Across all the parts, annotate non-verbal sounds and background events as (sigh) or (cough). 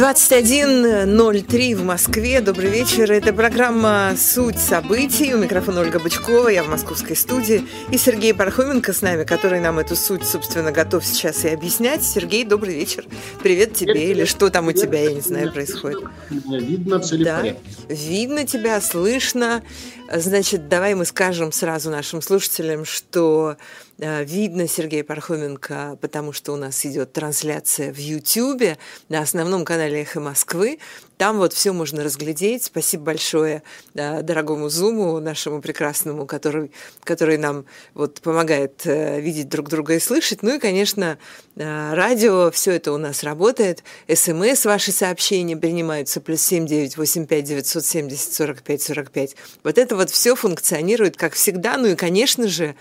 21.03 в Москве. Добрый вечер. Это программа «Суть событий». У микрофона Ольга Бычкова, я в московской студии. И Сергей Пархоменко с нами, который нам эту суть, собственно, готов сейчас и объяснять. Сергей, добрый вечер. Привет тебе. Привет, Или что там привет, у тебя, я не знаю, происходит. Меня видно, ли да. Видно тебя, слышно. Значит, давай мы скажем сразу нашим слушателям, что видно Сергея Пархоменко, потому что у нас идет трансляция в Ютьюбе на основном канале «Эхо Москвы». Там вот все можно разглядеть. Спасибо большое э, дорогому Зуму, нашему прекрасному, который, который нам вот помогает э, видеть друг друга и слышать. Ну и, конечно, радио, все это у нас работает. СМС, ваши сообщения принимаются, плюс семь девять восемь пять девятьсот семьдесят сорок пять сорок пять. Вот это вот все функционирует, как всегда. Ну и, конечно же,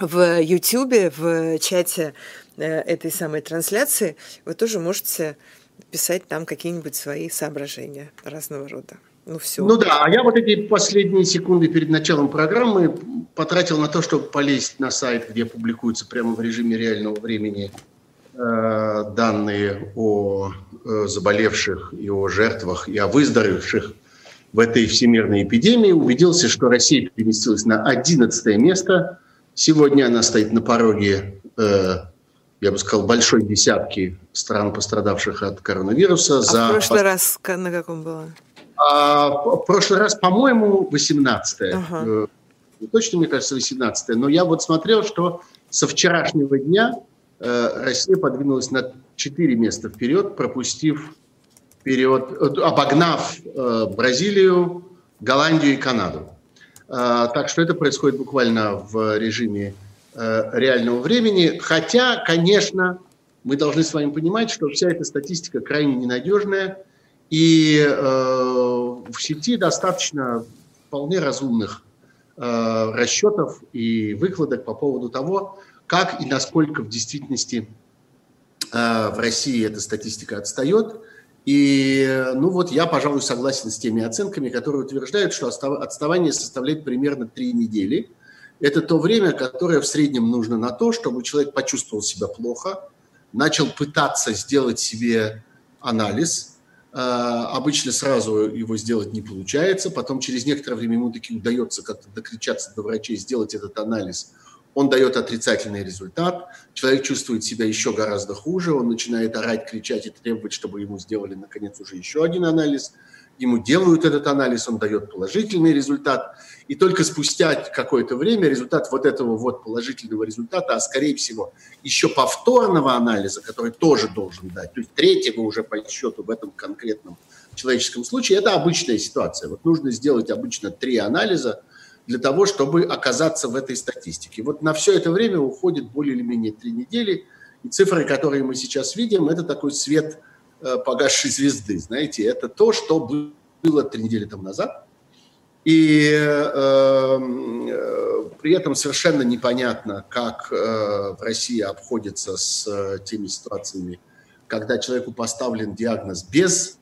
в YouTube, в чате э, этой самой трансляции, вы тоже можете писать там какие-нибудь свои соображения разного рода. Ну, все. Ну да, а я вот эти последние секунды перед началом программы потратил на то, чтобы полезть на сайт, где публикуются прямо в режиме реального времени э, данные о э, заболевших и о жертвах, и о выздоровевших в этой всемирной эпидемии. Убедился, что Россия переместилась на 11 место – Сегодня она стоит на пороге, э, я бы сказал, большой десятки стран, пострадавших от коронавируса. А за... в прошлый раз на каком было? А, в прошлый раз, по-моему, 18-е. Ага. Э, точно, мне кажется, 18-е. Но я вот смотрел, что со вчерашнего дня э, Россия подвинулась на 4 места вперед, пропустив вперед, э, обогнав э, Бразилию, Голландию и Канаду. А, так что это происходит буквально в режиме э, реального времени. Хотя, конечно, мы должны с вами понимать, что вся эта статистика крайне ненадежная, и э, в сети достаточно вполне разумных э, расчетов и выкладок по поводу того, как и насколько в действительности в России эта статистика отстает – и, ну вот, я, пожалуй, согласен с теми оценками, которые утверждают, что отставание составляет примерно три недели. Это то время, которое в среднем нужно на то, чтобы человек почувствовал себя плохо, начал пытаться сделать себе анализ. А, обычно сразу его сделать не получается, потом через некоторое время ему таки удается как-то докричаться до врачей, сделать этот анализ – он дает отрицательный результат, человек чувствует себя еще гораздо хуже, он начинает орать, кричать и требовать, чтобы ему сделали, наконец, уже еще один анализ. Ему делают этот анализ, он дает положительный результат. И только спустя какое-то время результат вот этого вот положительного результата, а скорее всего еще повторного анализа, который тоже должен дать, то есть третьего уже по счету в этом конкретном человеческом случае, это обычная ситуация. Вот нужно сделать обычно три анализа, для того, чтобы оказаться в этой статистике. Вот на все это время уходит более или менее три недели, и цифры, которые мы сейчас видим, это такой свет э, погасшей звезды, знаете, это то, что было три недели тому назад, и э, э, при этом совершенно непонятно, как э, в России обходится с э, теми ситуациями, когда человеку поставлен диагноз без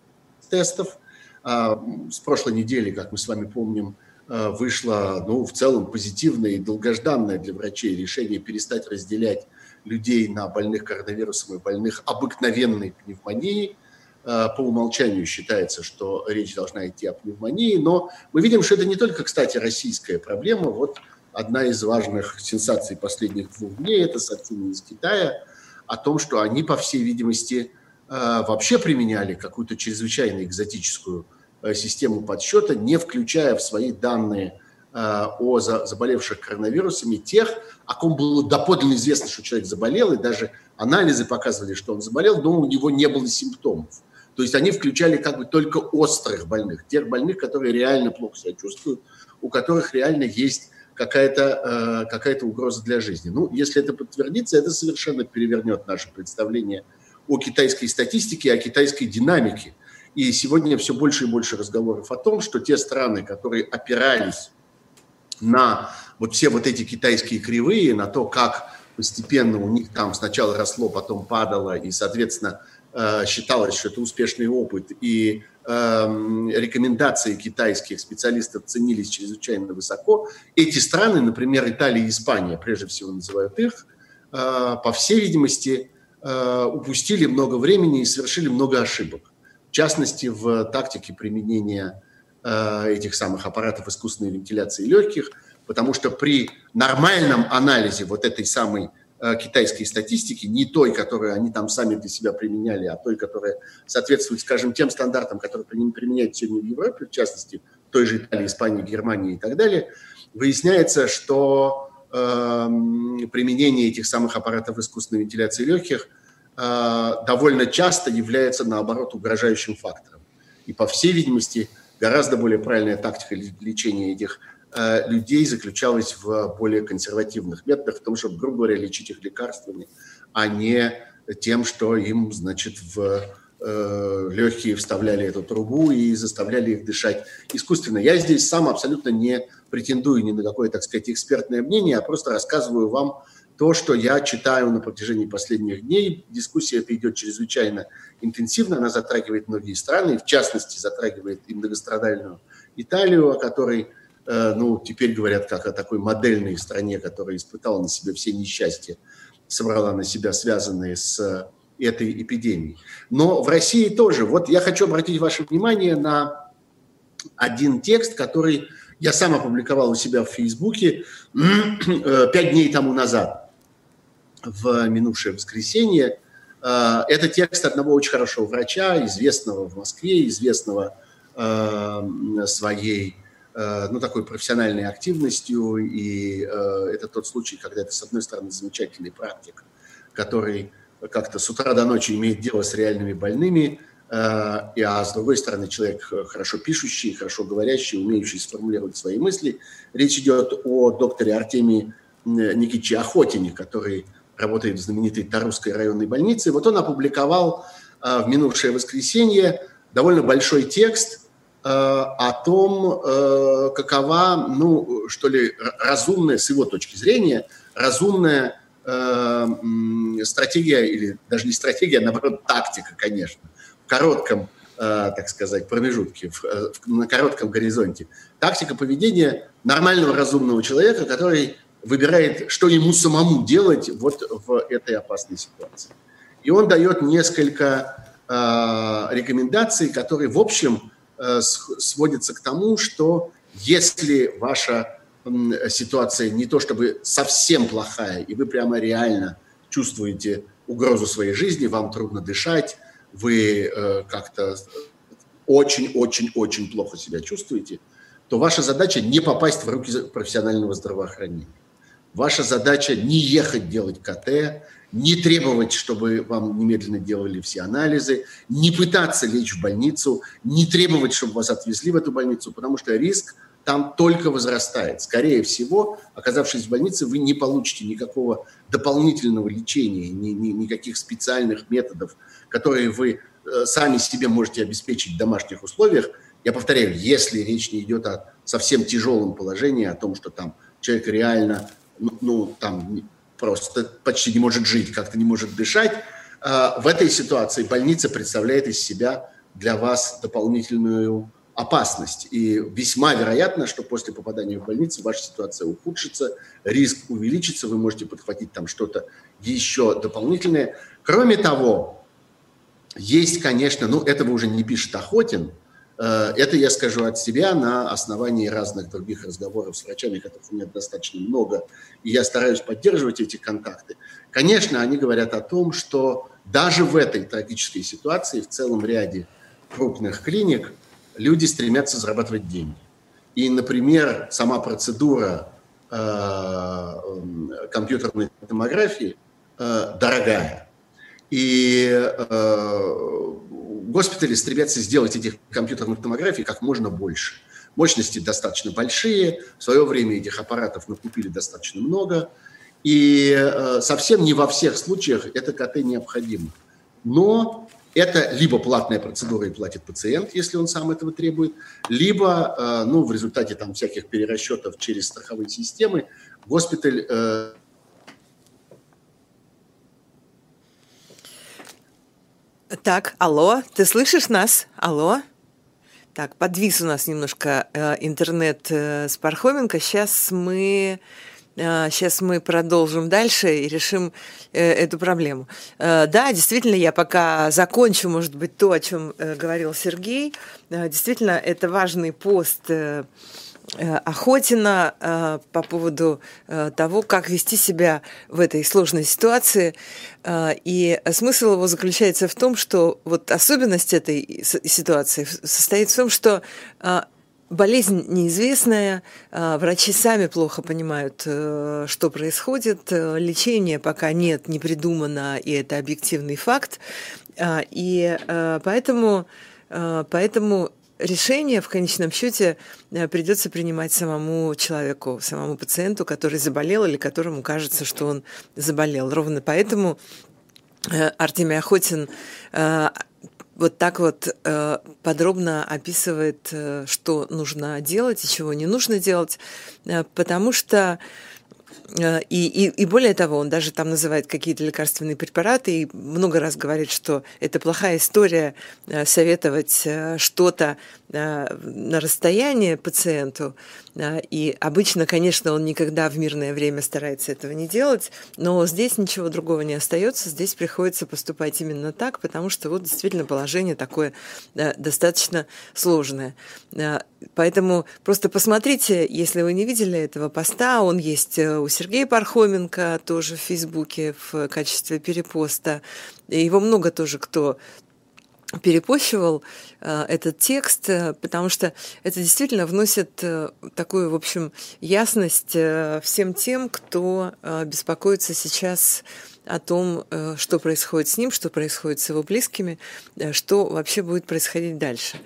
тестов. Э, с прошлой недели, как мы с вами помним, вышло, ну, в целом позитивное и долгожданное для врачей решение перестать разделять людей на больных коронавирусом и больных обыкновенной пневмонией. Э, по умолчанию считается, что речь должна идти о пневмонии, но мы видим, что это не только, кстати, российская проблема. Вот одна из важных сенсаций последних двух дней – это сообщение из Китая о том, что они, по всей видимости, э, вообще применяли какую-то чрезвычайно экзотическую Э, систему подсчета, не включая в свои данные э, о заболевших коронавирусами тех, о ком было доподлинно известно, что человек заболел, и даже анализы показывали, что он заболел, но у него не было симптомов. То есть они включали как бы только острых больных, тех больных, которые реально плохо себя чувствуют, у которых реально есть какая-то э, какая угроза для жизни. Ну, если это подтвердится, это совершенно перевернет наше представление о китайской статистике, о китайской динамике – и сегодня все больше и больше разговоров о том, что те страны, которые опирались на вот все вот эти китайские кривые, на то, как постепенно у них там сначала росло, потом падало, и, соответственно, э, считалось, что это успешный опыт, и э, рекомендации китайских специалистов ценились чрезвычайно высоко. Эти страны, например, Италия и Испания, прежде всего называют их, э, по всей видимости, упустили много времени и совершили много ошибок. В частности, в тактике применения э, этих самых аппаратов искусственной вентиляции легких, потому что при нормальном анализе вот этой самой э, китайской статистики, не той, которую они там сами для себя применяли, а той, которая соответствует, скажем, тем стандартам, которые применяют сегодня в Европе, в частности, в той же Италии, Испании, Германии и так далее, выясняется, что э, применение этих самых аппаратов искусственной вентиляции легких довольно часто является, наоборот, угрожающим фактором. И, по всей видимости, гораздо более правильная тактика лечения этих Э, людей заключалась в более консервативных методах, в том, чтобы, грубо говоря, лечить их лекарствами, а не тем, что им, значит, в э, легкие вставляли эту трубу и заставляли их дышать искусственно. Я здесь сам абсолютно не претендую ни на какое, так сказать, экспертное мнение, а просто рассказываю вам то, что я читаю на протяжении последних дней. Дискуссия эта идет чрезвычайно интенсивно, она затрагивает многие страны, в частности, затрагивает и многострадальную Италию, о которой Э, ну, теперь говорят как о такой модельной стране, которая испытала на себе все несчастья, собрала на себя связанные с этой эпидемией. Но в России тоже. Вот я хочу обратить ваше внимание на один текст, который я сам опубликовал у себя в Фейсбуке (clears throat) э, пять дней тому назад, в минувшее воскресенье. Э, это текст одного очень хорошего врача, известного в Москве, известного своей Э, ну, такой профессиональной активностью, и это тот случай, когда это, с одной стороны, замечательный практик, который как-то с утра до ночи имеет дело с реальными больными, а с другой стороны, человек хорошо пишущий, хорошо говорящий, умеющий сформулировать свои мысли. Речь идет о докторе Артемии Никитиче Охотине, который работает в знаменитой Тарусской районной больнице. Вот он опубликовал в минувшее воскресенье довольно большой текст – Э, о том, э, какова, ну, что ли, разумная, с его точки зрения, разумная э, стратегия, или даже не стратегия, а наоборот, тактика, конечно, в коротком, так сказать, промежутке, на коротком горизонте. Тактика поведения нормального разумного человека, который выбирает, что ему самому делать вот в этой опасной ситуации. И он дает несколько рекомендаций, которые, в общем, Э, сводится к тому, что если ваша ситуация не то чтобы совсем плохая, и вы прямо реально чувствуете угрозу своей жизни, вам трудно дышать, вы э, как-то очень-очень-очень плохо себя чувствуете, то ваша задача не попасть в руки профессионального здравоохранения. Ваша задача не ехать делать КТ, не требовать, чтобы вам немедленно делали все анализы, не пытаться лечь в больницу, не требовать, чтобы вас отвезли в эту больницу, потому что риск там только возрастает. Скорее всего, оказавшись в больнице, вы не получите никакого дополнительного лечения, ни, ни, никаких специальных методов, которые вы э, сами себе можете обеспечить в домашних условиях. Я повторяю, если речь не идет о совсем тяжелом положении, о том, что там человек реально, ну, там просто почти не может жить, как-то не может дышать, а, в этой ситуации больница представляет из себя для вас дополнительную опасность. И весьма вероятно, что после попадания в больницу ваша ситуация ухудшится, риск увеличится, вы можете подхватить там что-то еще дополнительное. Кроме того, есть, конечно, ну этого уже не пишет Охотин, это я скажу от себя на основании разных других разговоров с врачами, которых у меня достаточно много, и я стараюсь поддерживать эти контакты. Конечно, они говорят о том, что даже в этой трагической ситуации в целом ряде крупных клиник люди стремятся зарабатывать деньги. И, например, сама процедура э, компьютерной томографии э, дорогая. И э, госпитали стремятся сделать этих компьютерных томографий как можно больше. Мощности достаточно большие, в свое время этих аппаратов накупили достаточно много, и э, совсем не во всех случаях это КТ необходимо. Но это либо платная процедура и платит пациент, если он сам этого требует, либо э, ну, в результате там, всяких перерасчетов через страховые системы госпиталь э, Так, алло, ты слышишь нас? Алло? Так, подвис у нас немножко э, интернет э, с Пархоменко. Сейчас мы Сейчас мы продолжим дальше и решим эту проблему. Да, действительно, я пока закончу, может быть, то, о чем говорил Сергей. Действительно, это важный пост Э, Охотина э, по поводу э, того, как вести себя в этой сложной ситуации. И смысл его заключается в том, что вот особенность этой ситуации состоит в том, что болезнь неизвестная, врачи сами плохо понимают, что происходит, лечения пока нет, не придумано, и это объективный факт. И поэтому, поэтому решение в конечном счете э, придется принимать самому человеку, самому пациенту, который заболел или которому кажется, что он заболел. Ровно поэтому э, Артемий Охотин э, вот так вот подробно описывает, что нужно делать и чего не нужно делать, потому что и, и, и более того, он даже там называет какие-то лекарственные препараты и много раз говорит, что это плохая история э, советовать э, что-то на расстоянии пациенту. И обычно, конечно, он никогда в мирное время старается этого не делать, но здесь ничего другого не остается, здесь приходится поступать именно так, потому что вот действительно положение такое достаточно сложное. Поэтому просто посмотрите, если вы не видели этого поста, он есть у Сергея Пархоменко тоже в Фейсбуке в качестве перепоста. Его много тоже кто перепощивал э, этот текст, э, потому что это действительно вносит э, такую, в общем, ясность э, всем тем, кто э, беспокоится сейчас о том, э, что происходит с ним, что происходит с его близкими, э, что вообще будет происходить дальше.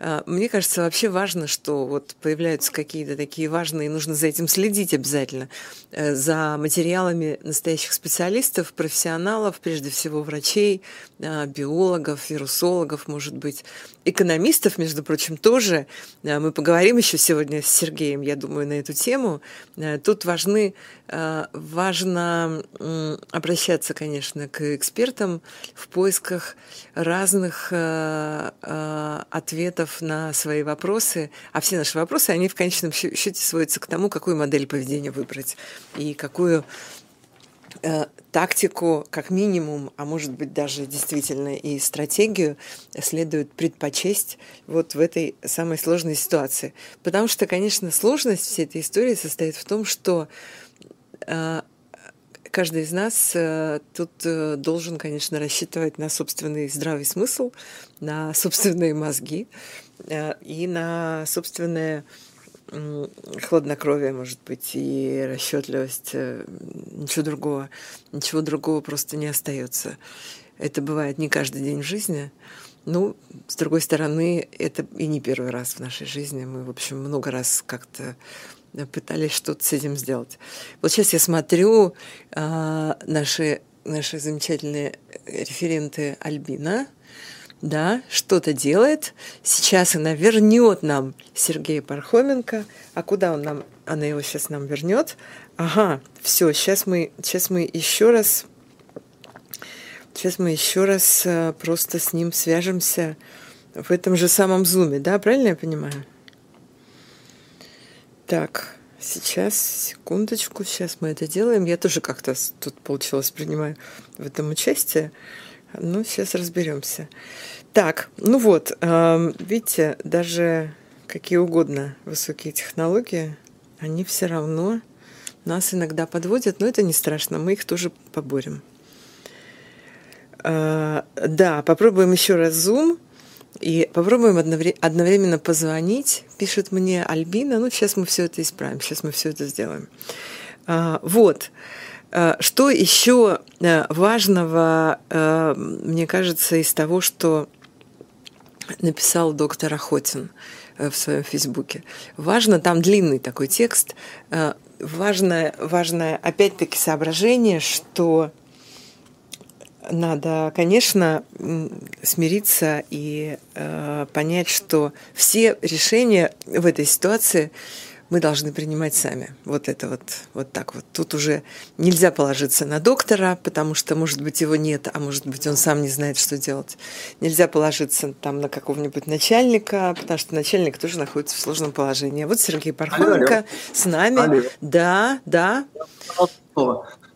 Э, мне кажется, вообще важно, что вот появляются какие-то такие важные, нужно за этим следить обязательно, за материалами настоящих специалистов, профессионалов, прежде всего врачей, биологов, вирусологов, может быть, экономистов, между прочим, тоже. Мы поговорим еще сегодня с Сергеем, я думаю, на эту тему. Тут важны, важно обращаться, конечно, к экспертам в поисках разных ответов на свои вопросы, а все наши вопросы, они в конечном счете сводятся к тому, какую модель поведения выбрать и какую э, тактику, как минимум, а может быть даже действительно и стратегию следует предпочесть вот в этой самой сложной ситуации. Потому что, конечно, сложность всей этой истории состоит в том, что э, каждый из нас э, тут э, должен, конечно, рассчитывать на собственный здравый смысл, на собственные мозги э, и на собственное хладнокровие, может быть, и расчетливость. Ничего другого, ничего другого просто не остается. Это бывает не каждый день в жизни. Ну, с другой стороны, это и не первый раз в нашей жизни. Мы, в общем, много раз как-то пытались что-то с этим сделать. Вот сейчас я смотрю э, наши, наши замечательные референты Альбина, да, что-то делает. Сейчас она вернет нам Сергея Пархоменко. А куда он нам, она его сейчас нам вернет? Ага, все, сейчас мы, сейчас мы еще раз, сейчас мы еще раз э, просто с ним свяжемся в этом же самом зуме, да, правильно я понимаю? Так, сейчас, секундочку, сейчас мы это делаем. Я тоже как-то тут получилось принимаю в этом участие. Ну, сейчас разберемся. Так, ну вот, э, видите, даже какие угодно высокие технологии, они все равно нас иногда подводят, но это не страшно, мы их тоже поборем. Э, да, попробуем еще раз Zoom. И попробуем одновременно позвонить, пишет мне Альбина. Ну, сейчас мы все это исправим, сейчас мы все это сделаем. А, вот. А, что еще э, важного, э, мне кажется, из того, что написал доктор Охотин э, в своем фейсбуке. Важно, там длинный такой текст, важное, важное опять-таки соображение, что надо, конечно, смириться и э, понять, что все решения в этой ситуации мы должны принимать сами. Вот это вот, вот так вот. Тут уже нельзя положиться на доктора, потому что, может быть, его нет, а может быть, он сам не знает, что делать. Нельзя положиться там на какого-нибудь начальника, потому что начальник тоже находится в сложном положении. Вот Сергей Пархоменко алло, алло. с нами. Алло. Да, да.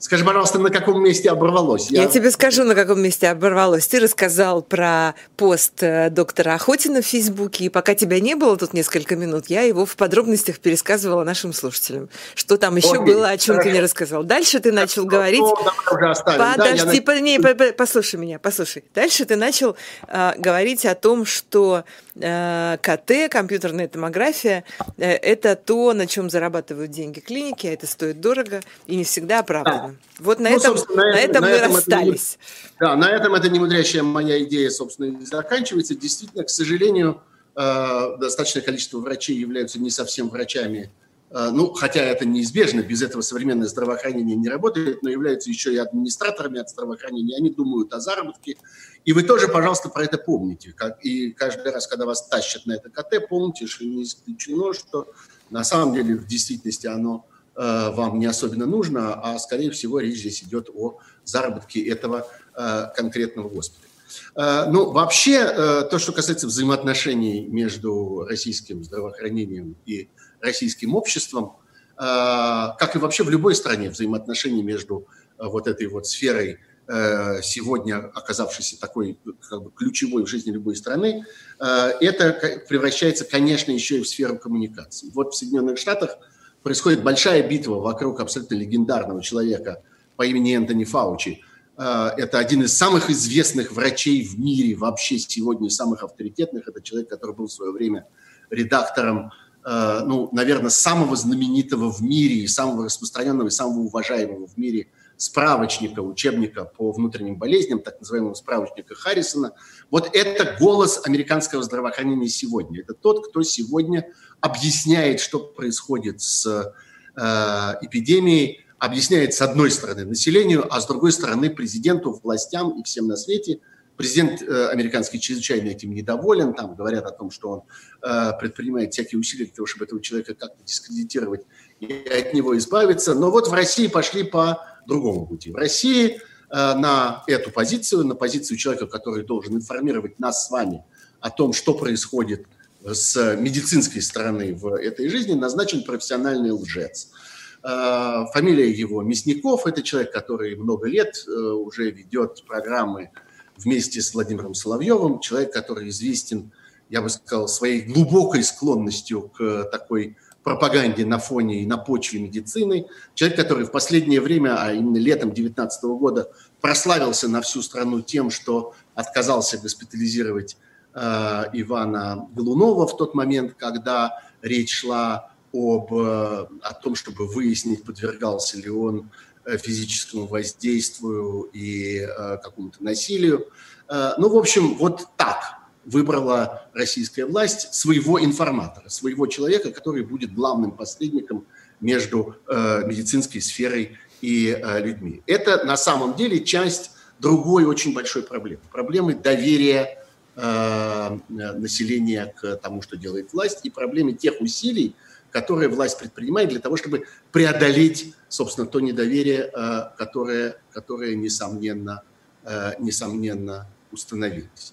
Скажи, пожалуйста, на каком месте оборвалось? Я... Я тебе скажу, на каком месте оборвалось. Ты рассказал про пост э, доктора Охотина в Фейсбуке, и пока тебя не было тут несколько минут, я его в подробностях пересказывала нашим слушателям. Что там еще Окей, было, о чем хорошо. ты не рассказал. Дальше ты начал говорить... Ну, Подожди, да, я... не, послушай меня, послушай. Дальше ты начал э, говорить о том, что КТ, компьютерная томография, э, это то, на чем зарабатывают деньги клиники, а это стоит дорого и не всегда оправдано. Вот на, ну, этом, на, на этом, на мы этом расстались. Это, да, на этом эта немудрящая моя идея, собственно, и заканчивается. Действительно, к сожалению, э, достаточное количество врачей являются не совсем врачами, э, ну, хотя это неизбежно, без этого современное здравоохранение не работает, но являются еще и администраторами от здравоохранения, они думают о заработке. И вы тоже, пожалуйста, про это помните. И каждый раз, когда вас тащат на это КТ, помните, что не исключено, что на самом деле в действительности оно Э, вам не особенно нужно, а, скорее всего, речь здесь идет о заработке этого э, конкретного госпиталя. Э, ну, вообще, то, что касается взаимоотношений между российским здравоохранением и российским обществом, как и вообще в любой стране, взаимоотношения между вот этой вот сферой, сегодня оказавшейся такой как бы, ключевой в жизни любой страны, это превращается, конечно, еще и в сферу коммуникации. Вот в Соединенных Штатах – происходит большая битва вокруг абсолютно легендарного человека по имени Энтони Фаучи. Э, это один из самых известных врачей в мире, вообще сегодня самых авторитетных. Это человек, который был в свое время редактором, э, ну, наверное, самого знаменитого в мире и самого распространенного и самого уважаемого в мире справочника, учебника по внутренним болезням, так называемого справочника Харрисона. Вот это голос американского здравоохранения сегодня. Это тот, кто сегодня объясняет, что происходит с э, эпидемией, объясняет с одной стороны населению, а с другой стороны президенту, властям и всем на свете. Президент э, американский чрезвычайно этим недоволен, там говорят о том, что он э, предпринимает всякие усилия для того, чтобы этого человека как-то дискредитировать и от него избавиться. Но вот в России пошли по другому пути. В России э, на эту позицию, на позицию человека, который должен информировать нас с вами о том, что происходит с медицинской стороны в этой жизни назначен профессиональный лжец. Э, фамилия его Мясников, это человек, который много лет э, уже ведет программы вместе с Владимиром Соловьевым, человек, который известен, я бы сказал, своей глубокой склонностью к такой пропаганде на фоне и на почве медицины. Человек, который в последнее время, а именно летом 2019 года, прославился на всю страну тем, что отказался госпитализировать Э, Ивана Голунова в тот момент, когда речь шла об, э, о том, чтобы выяснить, подвергался ли он э, физическому воздействию и какому-то насилию. Ну, в общем, вот так выбрала российская власть своего информатора, своего человека, который будет главным посредником между медицинской сферой и людьми. Это на самом деле часть другой очень большой проблемы. Проблемы доверия Э, населения к тому, что делает власть, и проблеме тех усилий, которые власть предпринимает для того, чтобы преодолеть, собственно, то недоверие, э, которое, которое несомненно, э, несомненно установилось.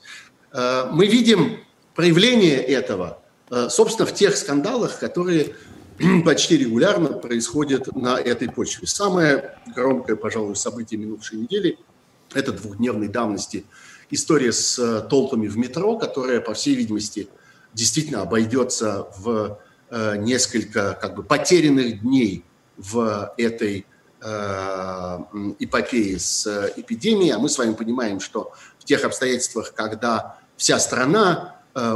Мы видим проявление этого, собственно, в тех скандалах, которые (clears throat) почти регулярно происходят на этой почве. Самое громкое, пожалуй, событие минувшей недели – это двухдневной давности – история с э, толпами в метро, которая, по всей видимости, действительно обойдется в э, несколько как бы потерянных дней в этой э, эпопее с эпидемией. А мы с вами понимаем, что в тех обстоятельствах, когда вся страна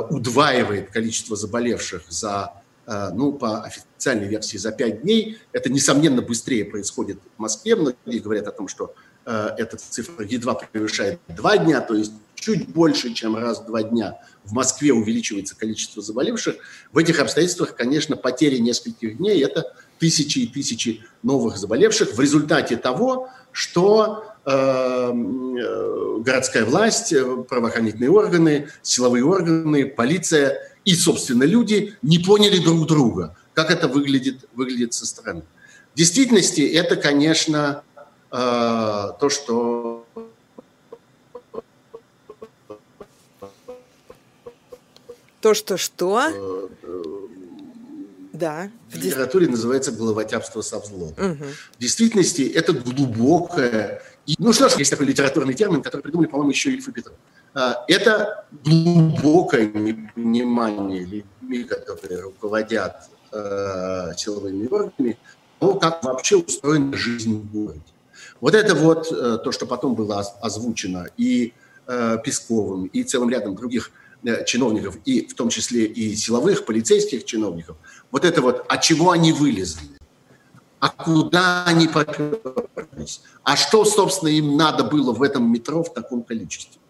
удваивает количество заболевших за, ну, по официальной версии, за 5 дней, это, несомненно, быстрее происходит в Москве. Многие говорят о том, что Э, эта цифра едва превышает два дня, то есть чуть больше, чем раз в два дня в Москве увеличивается количество заболевших. В этих обстоятельствах, конечно, потери нескольких дней – это тысячи и тысячи новых заболевших в результате того, что э, э городская власть, э, правоохранительные органы, силовые органы, полиция и, собственно, люди не поняли друг друга. как это выглядит, выглядит со стороны. В действительности это, конечно, э, то, что То, что что? Да. В литературе называется головотяпство со взлом. Угу. В действительности это глубокое... Ну что ж, есть такой литературный термин, который придумали, по-моему, еще Ильф и Петров. А, это глубокое непонимание людьми, которые руководят э, силовыми органами, того, как вообще устроена жизнь в городе. Вот это вот э, то, что потом было озвучено и э, Песковым, и целым рядом других Э, чиновников, и в том числе и силовых, полицейских чиновников, вот это вот, от чего они вылезли, а куда они поперлись, а что, собственно, им надо было в этом метро в таком количестве.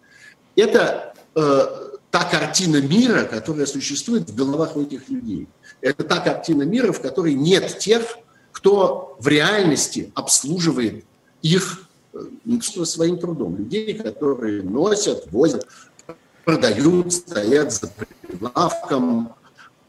Это э, та картина мира, которая существует в головах у этих людей. Это та картина мира, в которой нет тех, кто в реальности обслуживает их э, своим трудом. Людей, которые носят, возят, продают, стоят за прилавком,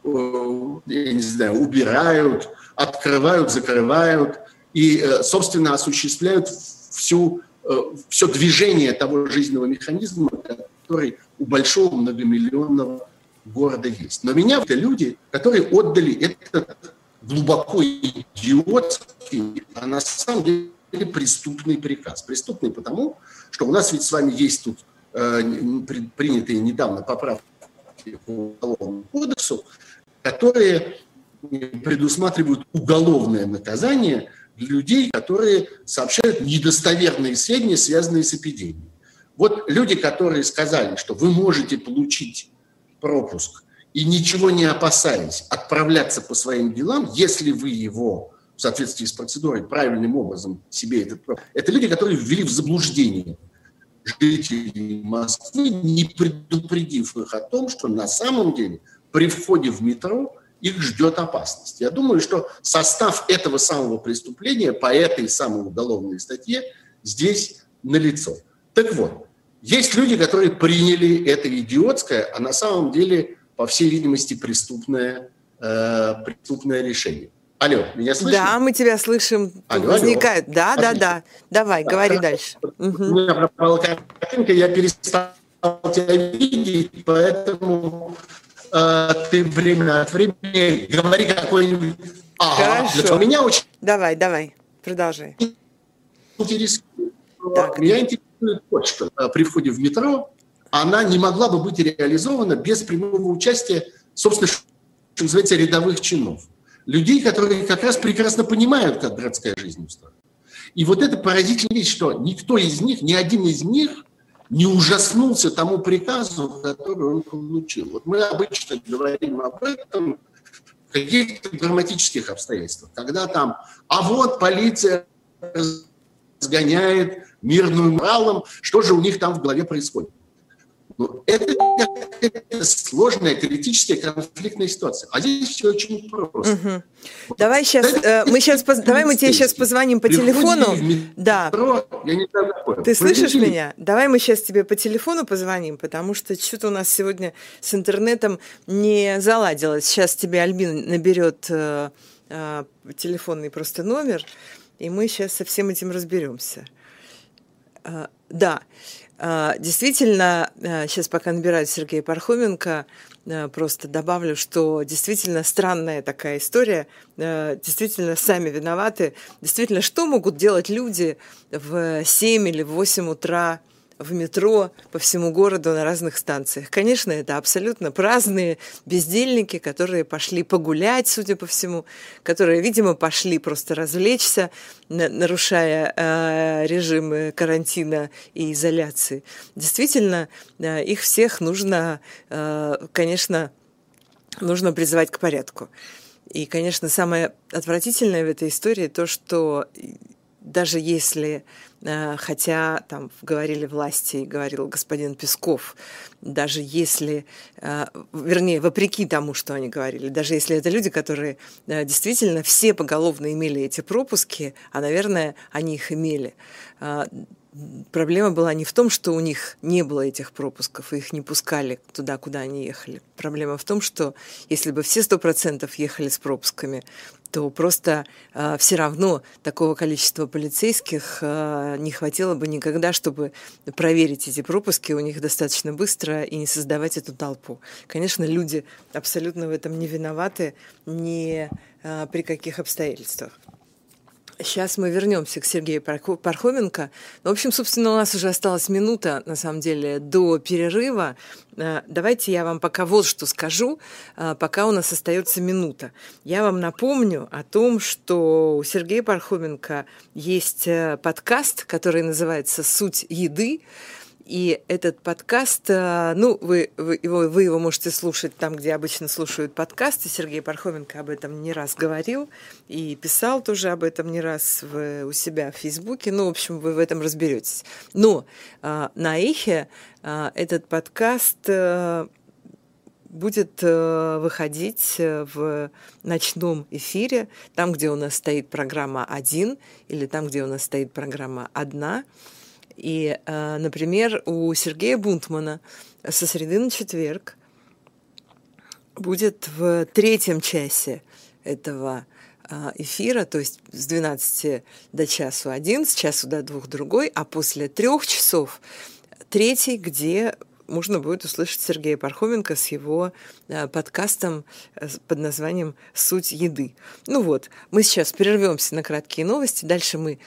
э, я не знаю, убирают, открывают, закрывают и, э, собственно, осуществляют всю, э, все движение того жизненного механизма, который у большого многомиллионного города есть. Но меня это люди, которые отдали этот глубоко идиотский, а на самом деле преступный приказ. Преступный потому, что у нас ведь с вами есть тут принятые недавно поправки к Уголовному кодексу, которые предусматривают уголовное наказание для людей, которые сообщают недостоверные сведения, связанные с эпидемией. Вот люди, которые сказали, что вы можете получить пропуск и ничего не опасаясь отправляться по своим делам, если вы его в соответствии с процедурой правильным образом себе этот пропуск. Это люди, которые ввели в заблуждение жителей Москвы, не предупредив их о том, что на самом деле при входе в метро их ждет опасность. Я думаю, что состав этого самого преступления по этой самой уголовной статье здесь налицо. Так вот, есть люди, которые приняли это идиотское, а на самом деле, по всей видимости, преступное, э, преступное решение. Алло, меня слышно? Да, мы тебя слышим. Алло, возникает. Алло. Да, Отлично. да, да. Давай, да, говори да. дальше. У меня пропала картинка, я перестал тебя видеть, поэтому э, ты время от времени говори какой-нибудь... Ага, Хорошо. Меня очень... Давай, давай, продолжай. Интересует. Так. Меня интересует вот что. Э, при входе в метро она не могла бы быть реализована без прямого участия, собственно, что называется, рядовых чинов людей, которые как раз прекрасно понимают, как городская жизнь устроена. И вот это поразительная вещь, что никто из них, ни один из них не ужаснулся тому приказу, который он получил. Вот мы обычно говорим об этом в каких-то драматических обстоятельствах, когда там, а вот полиция сгоняет мирным моралом, что же у них там в голове происходит. Ну, это, сложная критическая конфликтная ситуация. А здесь все очень просто. Угу. Давай сейчас, э, мы сейчас, давай мы тебе сейчас позвоним по телефону. Да. Я не знаю, Ты слышишь меня? Давай мы сейчас тебе по телефону позвоним, потому что что-то у нас сегодня с интернетом не заладилось. Сейчас тебе Альбин наберет э, э, телефонный просто номер, и мы сейчас со всем этим разберемся. Э, да. Действительно, сейчас а, пока набирают Сергея Пархоменко, а, просто добавлю, что действительно странная такая история, действительно сами виноваты. Действительно, что могут делать люди в 7 или в 8 утра в метро по всему городу на разных станциях. Конечно, это абсолютно праздные бездельники, которые пошли погулять, судя по всему, которые, видимо, пошли просто развлечься, нарушая э, режимы карантина и изоляции. Действительно, э, их всех нужно, э, конечно, нужно призывать к порядку. И, конечно, самое отвратительное в этой истории то, что даже если, э, хотя там говорили власти, говорил господин Песков, даже если, э, вернее, вопреки тому, что они говорили, даже если это люди, которые э, действительно все поголовно имели эти пропуски, а, наверное, они их имели, проблема была не в том, что у них не было этих пропусков, их не пускали туда, куда они ехали. Проблема в том, что если бы все сто процентов ехали с пропусками, то просто э, все равно такого количества полицейских э, не хватило бы никогда, чтобы проверить эти пропуски у них достаточно быстро и не создавать эту толпу. Конечно, люди абсолютно в этом не виноваты ни э, при каких обстоятельствах. Сейчас мы вернемся к Сергею Пархоменко. Ну, в общем, собственно, у нас уже осталась минута, на самом деле, до перерыва. Э, давайте я вам пока вот что скажу, э, пока у нас остается минута. Я вам напомню о том, что у Сергея Пархоменко есть э, подкаст, который называется «Суть еды». И этот подкаст, э, ну, вы, вы, его, вы его можете слушать там, где обычно слушают подкасты. Сергей Пархоменко об этом не раз говорил и писал тоже об этом не раз в, у себя в Фейсбуке. Ну, в общем, вы в этом разберетесь. Но э, на Эхе э, этот подкаст э, будет э, выходить в ночном эфире, там, где у нас стоит программа «Один» или там, где у нас стоит программа «Одна». И, э, например, у Сергея Бунтмана со среды на четверг будет в третьем часе этого э, эфира, то есть с 12 до часу один, с часу до двух другой, а после трех часов третий, где можно будет услышать Сергея Пархоменко с его э, подкастом под названием «Суть еды». Ну вот, мы сейчас прервемся на краткие новости, дальше мы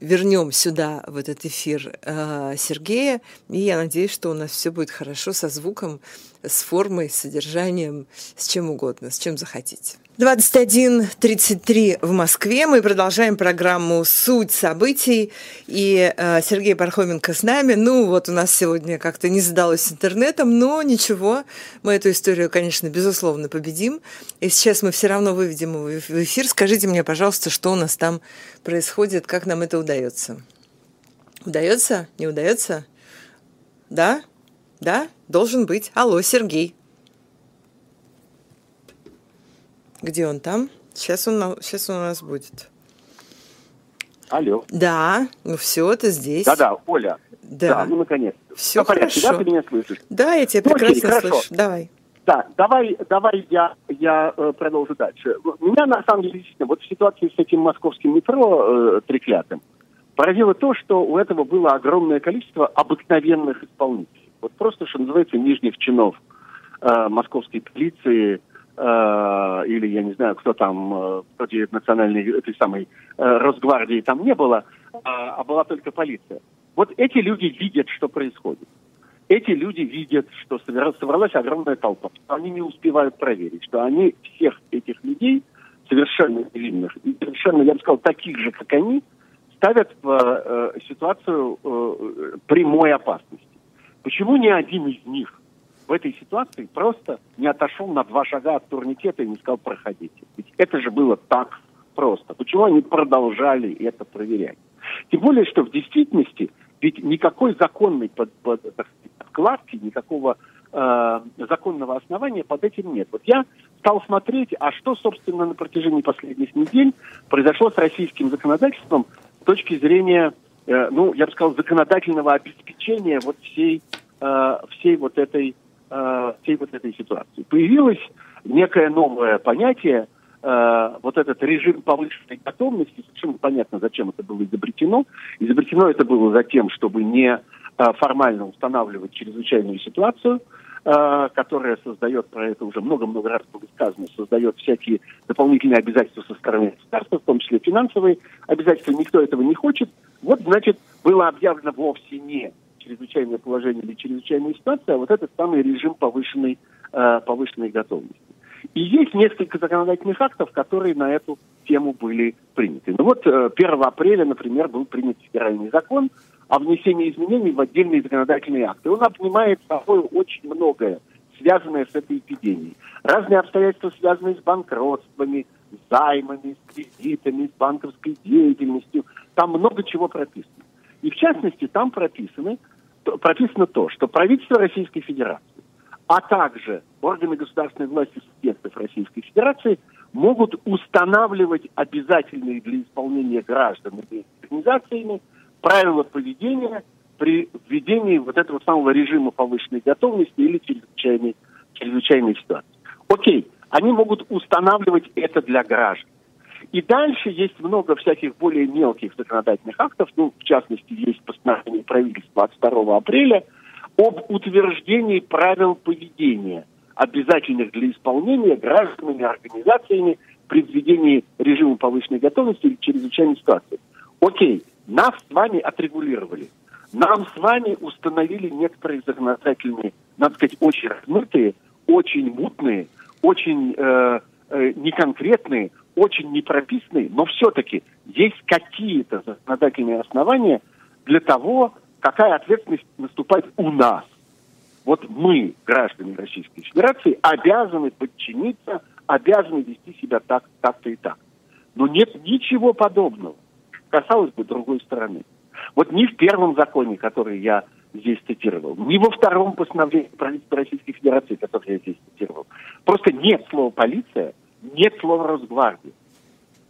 вернем сюда, в этот эфир, э, Сергея, и я надеюсь, что у нас все будет хорошо со звуком, с формой, с содержанием, с чем угодно, с чем захотите. 21.33 в Москве. Мы продолжаем программу «Суть событий». И э, Сергей Пархоменко с нами. Ну, вот у нас сегодня как-то не задалось интернетом, но ничего. Мы эту историю, конечно, безусловно победим. И сейчас мы все равно выведем его в эфир. Скажите мне, пожалуйста, что у нас там происходит, как нам это удается. Удается? Не удается? Да? Да? Должен быть. Алло, Сергей. Где он там? Сейчас он, сейчас он у нас будет. Алло. Да, ну все, ты здесь. Да-да, Оля. Да. да ну, наконец. Все хорошо. Да, ты меня слышишь? Да, я тебя ну, прекрасно окей, слышу. Давай. Да, давай, давай я, я э, продолжу дальше. Меня, на самом деле, действительно, вот в ситуации с этим московским метро э, треклятым, поразило то, что у этого было огромное количество обыкновенных исполнителей. Вот просто, что называется, нижних чинов э, московской полиции, или я не знаю, кто там, э, вроде национальной, этой самой э, Росгвардии там не было, а, а была только полиция. Вот эти люди видят, что происходит. Эти люди видят, что собралась огромная толпа, что они не успевают проверить, что они всех этих людей, совершенно невинных, совершенно, я бы сказал, таких же, как они, ставят в э, ситуацию э, прямой опасности. Почему ни один из них в этой ситуации просто не отошел на два шага от турникета и не сказал «проходите». Ведь это же было так просто. Почему они продолжали это проверять? Тем более, что в действительности ведь никакой законной под, под, подкладки, никакого э, законного основания под этим нет. Вот я стал смотреть, а что, собственно, на протяжении последних недель произошло с российским законодательством с точки зрения, э, ну, я бы сказал, законодательного обеспечения вот всей, э, всей вот этой э, всей вот этой ситуации. Появилось некое новое понятие, э, вот этот режим повышенной готовности, совершенно понятно, зачем это было изобретено. Изобретено это было за тем, чтобы не э, формально устанавливать чрезвычайную ситуацию, э, которая создает, про это уже много-много раз было сказано, создает всякие дополнительные обязательства со стороны государства, в том числе финансовые обязательства. Никто этого не хочет. Вот, значит, было объявлено вовсе не чрезвычайное положение или чрезвычайная ситуация, а вот этот самый режим повышенной, э, повышенной готовности. И есть несколько законодательных актов, которые на эту тему были приняты. Ну вот 1 э, апреля, например, был принят федеральный закон о внесении изменений в отдельные законодательные акты. Он обнимает собой очень многое, связанное с этой эпидемией. Разные обстоятельства, связанные с банкротствами, с займами, с кредитами, с банковской деятельностью. Там много чего прописано. И в частности, там прописано, прописано то, что правительство Российской Федерации, а также органы государственной власти субъектов Российской Федерации могут устанавливать обязательные для исполнения граждан и организациями правила поведения при введении вот этого самого режима повышенной готовности или чрезвычайной, чрезвычайной ситуации. Окей, они могут устанавливать это для граждан. И дальше есть много всяких более мелких законодательных актов, ну, в частности, есть постановление правительства от 2 апреля об утверждении правил поведения, обязательных для исполнения гражданами, организациями при введении режима повышенной готовности или чрезвычайной ситуации. Окей, нас с вами отрегулировали. Нам с вами установили некоторые законодательные, надо сказать, очень размытые, очень мутные, очень э, э, неконкретные, очень непрописанные, но все-таки есть какие-то законодательные основания для того, какая ответственность наступает у нас. Вот мы, граждане Российской Федерации, обязаны подчиниться, обязаны вести себя так, так-то и так. Но нет ничего подобного. Касалось бы другой стороны. Вот ни в первом законе, который я здесь цитировал, ни во втором постановлении правительства Российской Федерации, который я здесь цитировал, просто нет слова «полиция», нет слова «Росгвардия».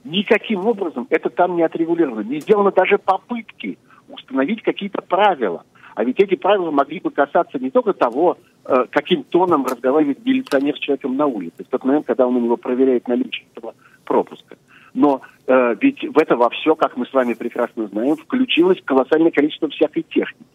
Никаким образом это там не отрегулировано. Не сделано даже попытки установить какие-то правила. А ведь эти правила могли бы касаться не только того, э, каким тоном разговаривает милиционер с человеком на улице, в тот момент, когда он у него проверяет наличие этого пропуска. Но э, ведь в это во все, как мы с вами прекрасно знаем, включилось колоссальное количество всякой техники.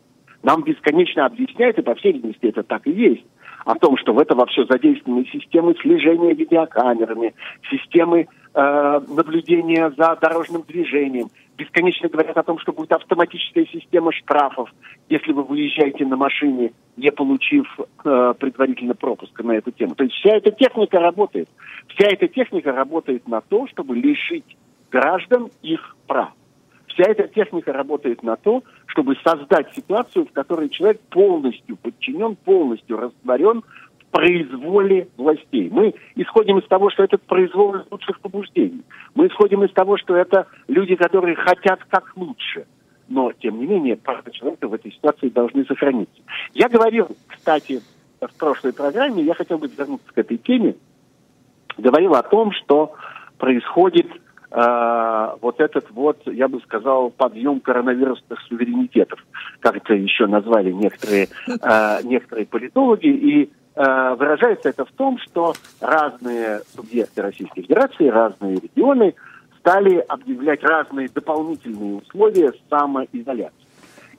Нам бесконечно объясняют, и по всей видимости это так и есть, о том, что в это во все задействованы системы слежения видеокамерами, системы э, наблюдения за дорожным движением. Бесконечно говорят о том, что будет автоматическая система штрафов, если вы выезжаете на машине, не получив э, предварительно пропуска на эту тему. То есть вся эта техника работает. Вся эта техника работает на то, чтобы лишить граждан их прав. Вся эта техника работает на то, чтобы создать ситуацию, в которой человек полностью подчинен, полностью растворен в произволе властей. Мы исходим из того, что этот произвол из лучших побуждений. Мы исходим из того, что это люди, которые хотят как лучше. Но, тем не менее, права человека в этой ситуации должны сохраниться. Я говорил, кстати, в прошлой программе, я хотел бы вернуться к этой теме, говорил о том, что происходит вот этот вот, я бы сказал, подъем коронавирусных суверенитетов, как это еще назвали некоторые, э, некоторые политологи, и э, выражается это в том, что разные субъекты Российской Федерации, разные регионы стали объявлять разные дополнительные условия самоизоляции.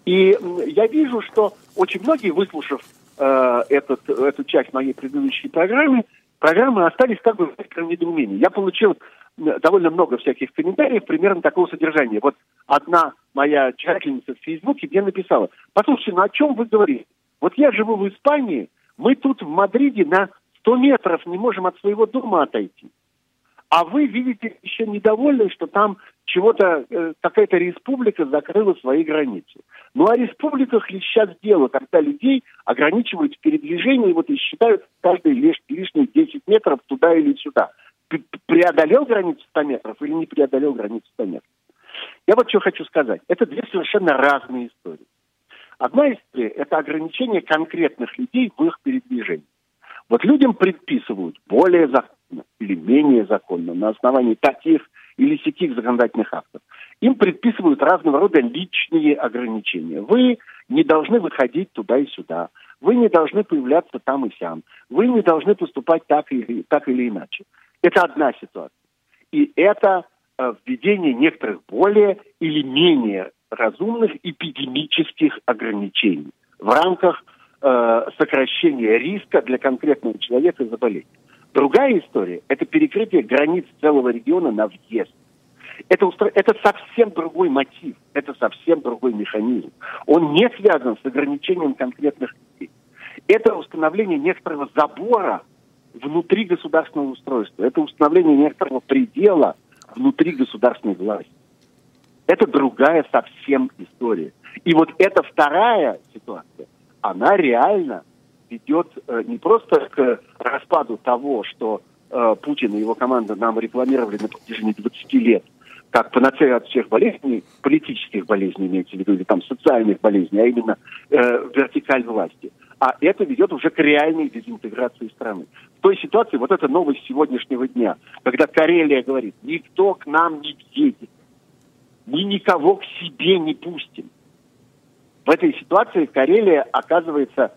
И я вижу, что очень многие, выслушав э, этот, эту часть моей предыдущей программы, программы остались как бы в некотором недоумении. Я получил довольно много всяких комментариев примерно такого содержания. Вот одна моя читательница в Фейсбуке мне написала, послушайте, ну о чем вы говорите? Вот я живу в Испании, мы тут в Мадриде на 100 метров не можем от своего дома отойти. А вы видите еще недовольны, что там чего-то, э, какая-то республика закрыла свои границы. Ну, о республиках ли сейчас дело, когда людей ограничивают в передвижении вот, и считают каждый лиш, лишние 10 метров туда или сюда. Преодолел границу 100 метров или не преодолел границу 100 метров? Я вот что хочу сказать. Это две совершенно разные истории. Одна история – это ограничение конкретных людей в их передвижении. Вот людям предписывают более законно или менее законно на основании таких или сяких законодательных актов. Им предписывают разного рода личные ограничения. Вы не должны выходить туда и сюда. Вы не должны появляться там и сям. Вы не должны поступать так или, так или иначе. Это одна ситуация. И это э, введение некоторых более или менее разумных эпидемических ограничений в рамках э, сокращения риска для конкретного человека заболеть. Другая история – это перекрытие границ целого региона на въезд. Это, это совсем другой мотив, это совсем другой механизм. Он не связан с ограничением конкретных людей. Это установление некоторого забора внутри государственного устройства. Это установление некоторого предела внутри государственной власти. Это другая совсем история. И вот эта вторая ситуация, она реально ведет э, не просто к распаду того, что э, Путин и его команда нам рекламировали на протяжении 20 лет, как панацея от всех болезней, политических болезней имеется в виду, или там социальных болезней, а именно э, вертикаль власти. А это ведет уже к реальной дезинтеграции страны. В той ситуации, вот эта новость сегодняшнего дня, когда Карелия говорит, никто к нам не едет, мы никого к себе не пустим. В этой ситуации Карелия оказывается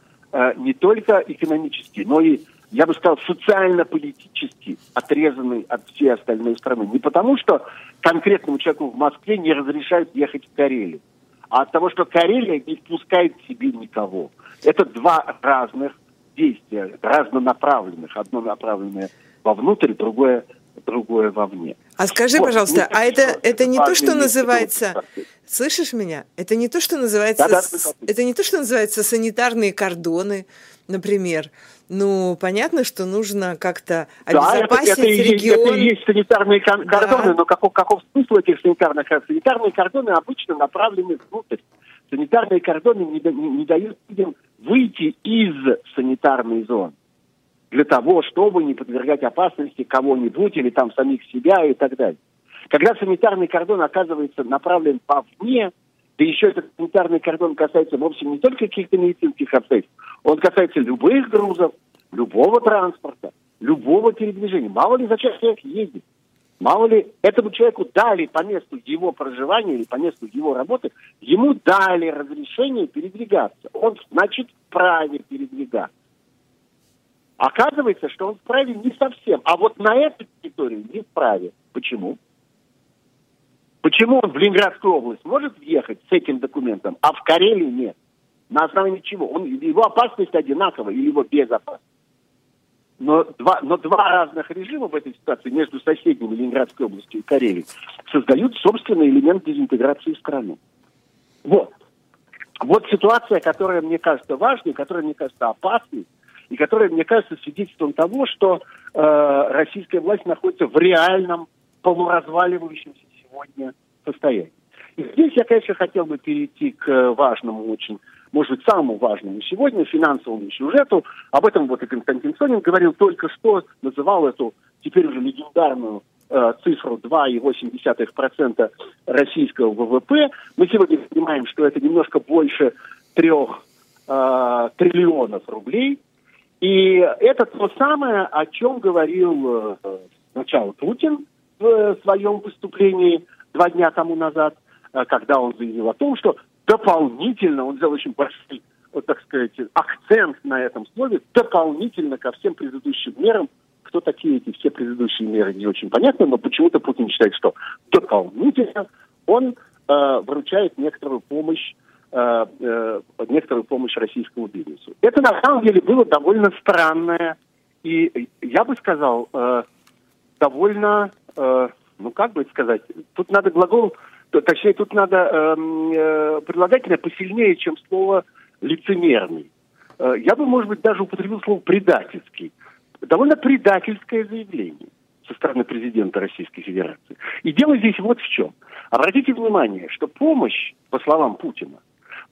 не только экономически, но и, я бы сказал, социально-политически отрезанной от всей остальной страны. Не потому, что конкретному человеку в Москве не разрешают ехать в Карелию, а от того, что Карелия не впускает к себе никого. Это два разных действия, разнонаправленных. Одно направленное вовнутрь, другое другое вовне. А скажи, вот, пожалуйста, а это, это не то, что называется... Слышишь меня? Это не то, что называется... Да, да, это не то, что называется санитарные кордоны, например. Ну, понятно, что нужно как-то обезопасить да, это, это регион. Это и есть санитарные кордоны, да. но каков, каков смысл этих санитарных кордонов? Санитарные кордоны обычно направлены внутрь. Санитарные кордоны не, не, не дают людям выйти из санитарной зоны для того, чтобы не подвергать опасности кого-нибудь или там самих себя и так далее. Когда санитарный кордон оказывается направлен вовне, да еще этот санитарный кордон касается вовсе не только каких-то медицинских обстоятельств, он касается любых грузов, любого транспорта, любого передвижения. Мало ли зачем человек ездит. Мало ли этому человеку дали по месту его проживания или по месту его работы, ему дали разрешение передвигаться. Он, значит, вправе передвигаться. Оказывается, что он вправе не совсем. А вот на эту территорию не вправе. Почему? Почему он в Ленинградскую область может въехать с этим документом, а в Карелию нет? На основании чего? Он, его опасность одинакова или его безопасность? Но два, но два разных режима в этой ситуации между соседними Ленинградской областью и Карелией создают собственный элемент дезинтеграции страны. Вот. Вот ситуация, которая мне кажется важной, которая мне кажется опасной, и которая, мне кажется, свидетельством того, что э, российская власть находится в реальном полуразваливающемся сегодня состоянии. И здесь я, конечно, хотел бы перейти к важному очень, может быть, самому важному сегодня, финансовому сюжету. Об этом вот и Константин Сонин говорил только что, называл эту теперь уже легендарную э, цифру 2,8% российского ВВП. Мы сегодня понимаем, что это немножко больше трех э, триллионов рублей. И это то самое, о чем говорил э, сначала Путин в своем выступлении два дня тому назад, э, когда он заявил о том, что дополнительно, он сделал очень большой, вот, так сказать, акцент на этом слове, дополнительно ко всем предыдущим мерам, кто такие эти все предыдущие меры, не очень понятно, но почему-то Путин считает, что дополнительно он э, вручает некоторую помощь э, э, некоторую помощь российскому бизнесу. Это на самом деле было довольно странное и, я бы сказал, э, довольно, э, ну как бы сказать, тут надо глагол, точнее тут надо эм, э, прилагательное посильнее, чем слово лицемерный. Э, я бы, может быть, даже употребил слово предательский. Довольно предательское заявление со стороны президента Российской Федерации. И дело здесь вот в чем. Обратите внимание, что помощь, по словам Путина,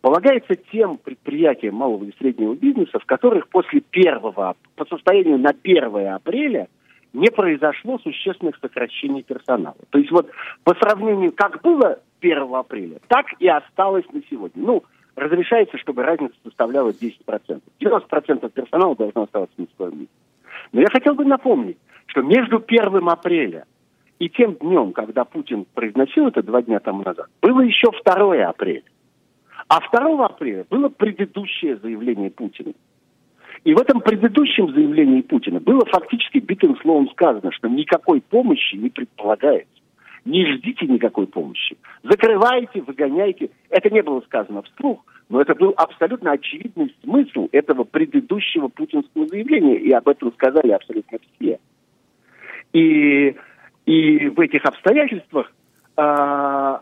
полагается тем предприятиям малого и среднего бизнеса, в которых после первого, по состоянию на 1 апреля не произошло существенных сокращений персонала. То есть вот по сравнению, как было 1 апреля, так и осталось на сегодня. Ну, разрешается, чтобы разница составляла 10%. 90% персонала должно оставаться на своем месте. Но я хотел бы напомнить, что между 1 апреля и тем днем, когда Путин произносил это два дня тому назад, было еще 2 апреля. А 2 апреля было предыдущее заявление Путина. И в этом предыдущем заявлении Путина было фактически битым словом сказано, что никакой помощи не предполагается. Не ждите никакой помощи. Закрывайте, выгоняйте. Это не было сказано вслух, но это был абсолютно очевидный смысл этого предыдущего путинского заявления. И об этом сказали абсолютно все. И, и в этих обстоятельствах э,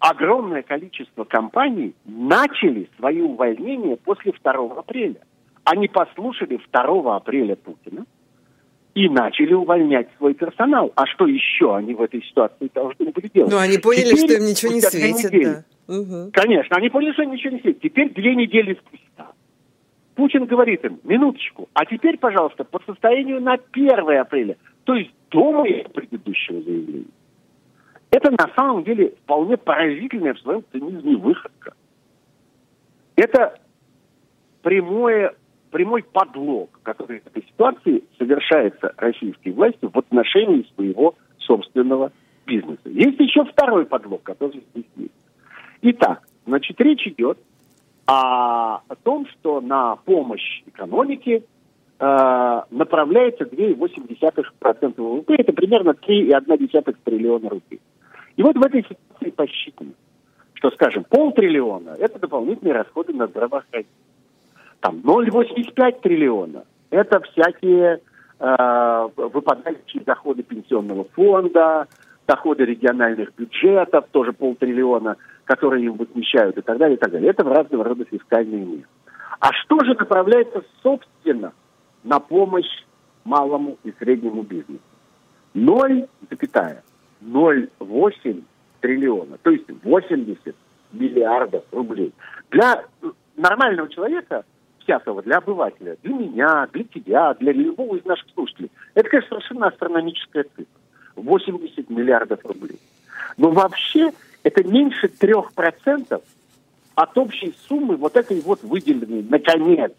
огромное количество компаний начали свои увольнения после 2 апреля. Они послушали 2 апреля Путина и начали увольнять свой персонал. А что еще они в этой ситуации должны были делать? Ну, они поняли, Теперь, что им ничего не светит. Недели, да. угу. Конечно, они поняли, что им ничего не светит. Теперь две недели спустя Путин говорит им, минуточку, а теперь, пожалуйста, по состоянию на 1 апреля, то есть до моего предыдущего заявления. Это на самом деле вполне поразительная в своем цинизме выходка. Это прямое, прямой подлог, который в этой ситуации совершается российской властью в отношении своего собственного бизнеса. Есть еще второй подлог, который здесь есть. Итак, значит, речь идет о, о том, что на помощь экономике э, направляется 2,8% ВВП, это примерно 3,1 триллиона рублей. И вот в этой ситуации посчитано, что, скажем, полтриллиона – это дополнительные расходы на здравоохранение. Там 0,85 триллиона – это всякие э, выпадающие доходы пенсионного фонда, доходы региональных бюджетов, тоже полтриллиона, которые им возмещают и так далее, и так далее. Это в разного рода фискальные меры. А что же направляется, собственно, на помощь малому и среднему бизнесу? 0,08 триллиона, то есть 80 миллиардов рублей. Для нормального человека, всякого, для обывателя, для меня, для тебя, для любого из наших слушателей, это, конечно, совершенно астрономическая цифра. 80 миллиардов рублей. Но вообще это меньше 3% от общей суммы вот этой вот выделенной, наконец,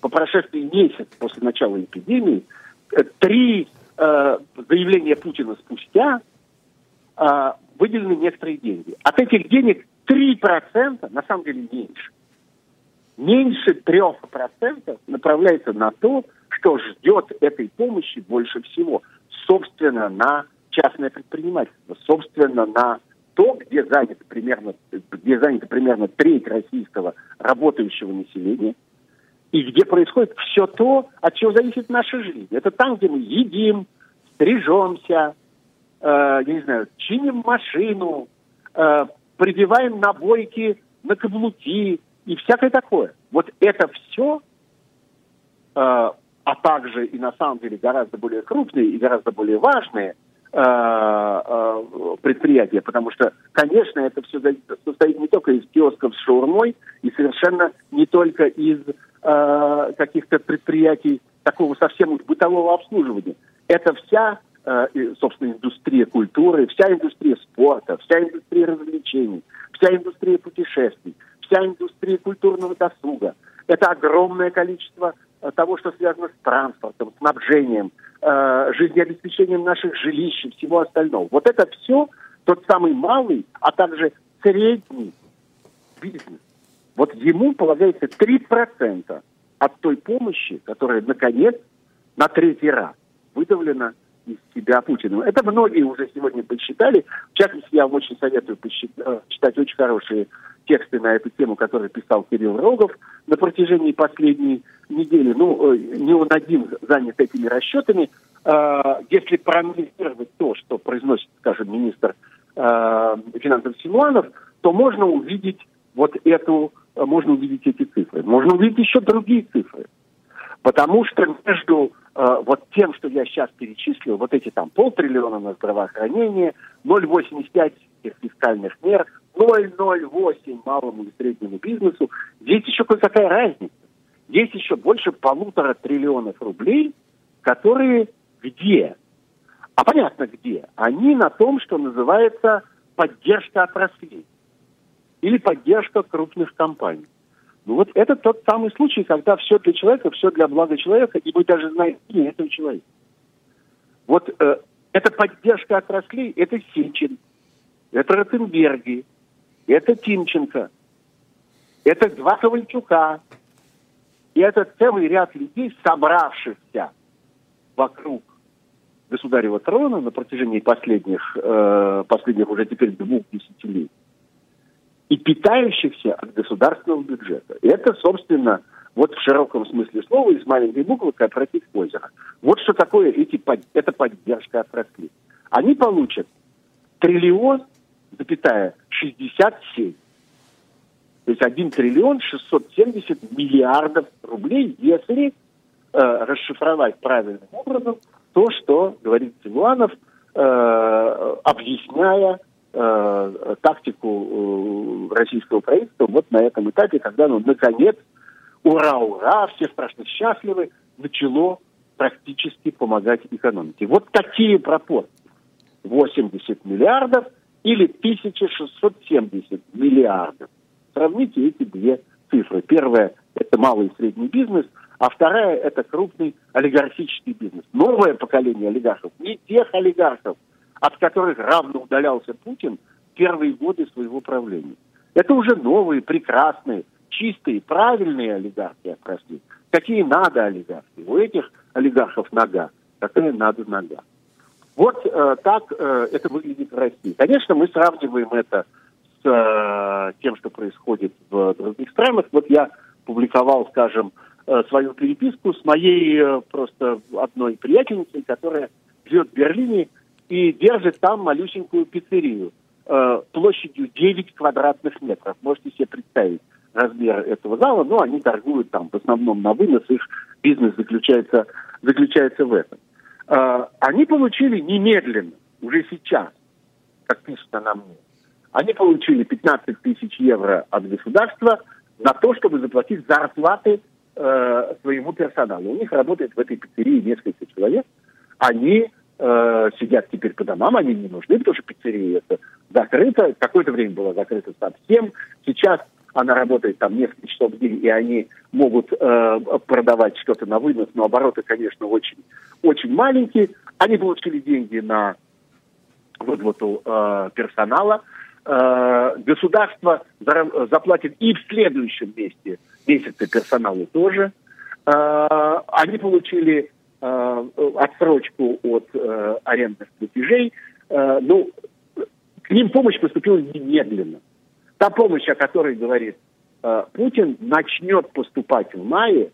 по прошествии месяца после начала эпидемии, э, три э, заявления Путина спустя э, выделены некоторые деньги. От этих денег 3% на самом деле меньше. Меньше 3% направляется на то, что ждет этой помощи больше всего собственно, на частное предпринимательство, собственно, на то, где занято примерно, где занято примерно треть российского работающего населения, и где происходит все то, от чего зависит наша жизнь. Это там, где мы едим, стрижемся, я не знаю, чиним машину, э, прибиваем набойки на каблуки и всякое такое. Вот это все э, а также и на самом деле гораздо более крупные и гораздо более важные э, э, предприятия, потому что, конечно, это все состоит не только из киосков с шаурмой и совершенно не только из э, каких-то предприятий такого совсем бытового обслуживания. Это вся, собственно, индустрия культуры, вся индустрия спорта, вся индустрия развлечений, вся индустрия путешествий, вся индустрия культурного досуга. Это огромное количество Э, того, что связано с транспортом, снабжением, э, жизнеобеспечением наших жилищ и всего остального. Вот это все тот самый малый, а также средний бизнес. Вот ему полагается 3% от той помощи, которая, наконец, на третий раз выдавлена из себя Путину. Это многие уже сегодня посчитали. В частности, я вам очень советую посчитать, читать очень хорошие тексты на эту тему, которые писал Кирилл Рогов на протяжении последней недели. Ну, э, не он один занят этими расчетами. А, если проанализировать то, что произносит, скажем, министр финансов Симуанов, то можно увидеть вот эту, можно увидеть эти цифры. Можно увидеть еще другие цифры. Потому что между э, вот тем, что я сейчас перечислил, вот эти там полтриллиона на здравоохранение, 0,85 фискальных мер, 0,08 малому и среднему бизнесу, здесь еще какая разница. Есть еще больше полутора триллионов рублей, которые где? А понятно где. Они на том, что называется поддержка отраслей или поддержка крупных компаний. Ну вот это тот самый случай, когда все для человека, все для блага человека, и мы даже знаем имя этого человека. Вот э, эта поддержка отраслей, это Сечин, это Ротенберги, это Тимченко, это два Ковальчука, и это целый ряд людей, собравшихся вокруг государева трона на протяжении последних, э, последних уже теперь двух десятилетий и питающихся от государственного бюджета. И это, собственно, вот в широком смысле слова, из маленькой буквы кооператив озера. Вот что такое эти, эта поддержка отраслей. Они получат триллион, запятая, 67. То есть 1 триллион 670 миллиардов рублей, если э, расшифровать правильным образом то, что говорит Силуанов, э, объясняя э, тактику э, российского правительства вот на этом этапе, когда оно наконец ура, ура, все страшно счастливы, начало практически помогать экономике. Вот такие пропорции. 80 миллиардов или 1670 миллиардов. Сравните эти две цифры. Первая – это малый и средний бизнес, а вторая – это крупный олигархический бизнес. Новое поколение олигархов, не тех олигархов, от которых равно удалялся Путин первые годы своего правления. Это уже новые, прекрасные, чистые, правильные олигархи отросли. Какие надо олигархи? У этих олигархов нога, какая надо нога. Вот э, так э, это выглядит в России. Конечно, мы сравниваем это с э, тем, что происходит в других странах. Вот я публиковал, скажем, э, свою переписку с моей э, просто одной приятельницей, которая живет в Берлине и держит там малюсенькую пиццерию э, площадью 9 квадратных метров. Можете себе представить размер этого зала, но они торгуют там в основном на вынос, их бизнес заключается, заключается в этом. Э, они получили немедленно, уже сейчас, как пишут на мне, они получили 15 тысяч евро от государства на то, чтобы заплатить зарплаты э, своему персоналу. У них работает в этой пиццерии несколько человек. Они э, сидят теперь по домам, они не нужны, потому что пиццерия это закрыта. Какое-то время была закрыта совсем. Сейчас она работает там несколько часов в день, и они могут э, продавать что-то на вынос, но обороты, конечно, очень, очень маленькие. Они получили деньги на выплату э, персонала. Э, государство заплатит и в следующем месте, месяце персоналу тоже. Э, они получили э, отсрочку от э, арендных платежей. Э, ну, к ним помощь поступила немедленно. Та помощь, о которой говорит Путин, начнет поступать в мае,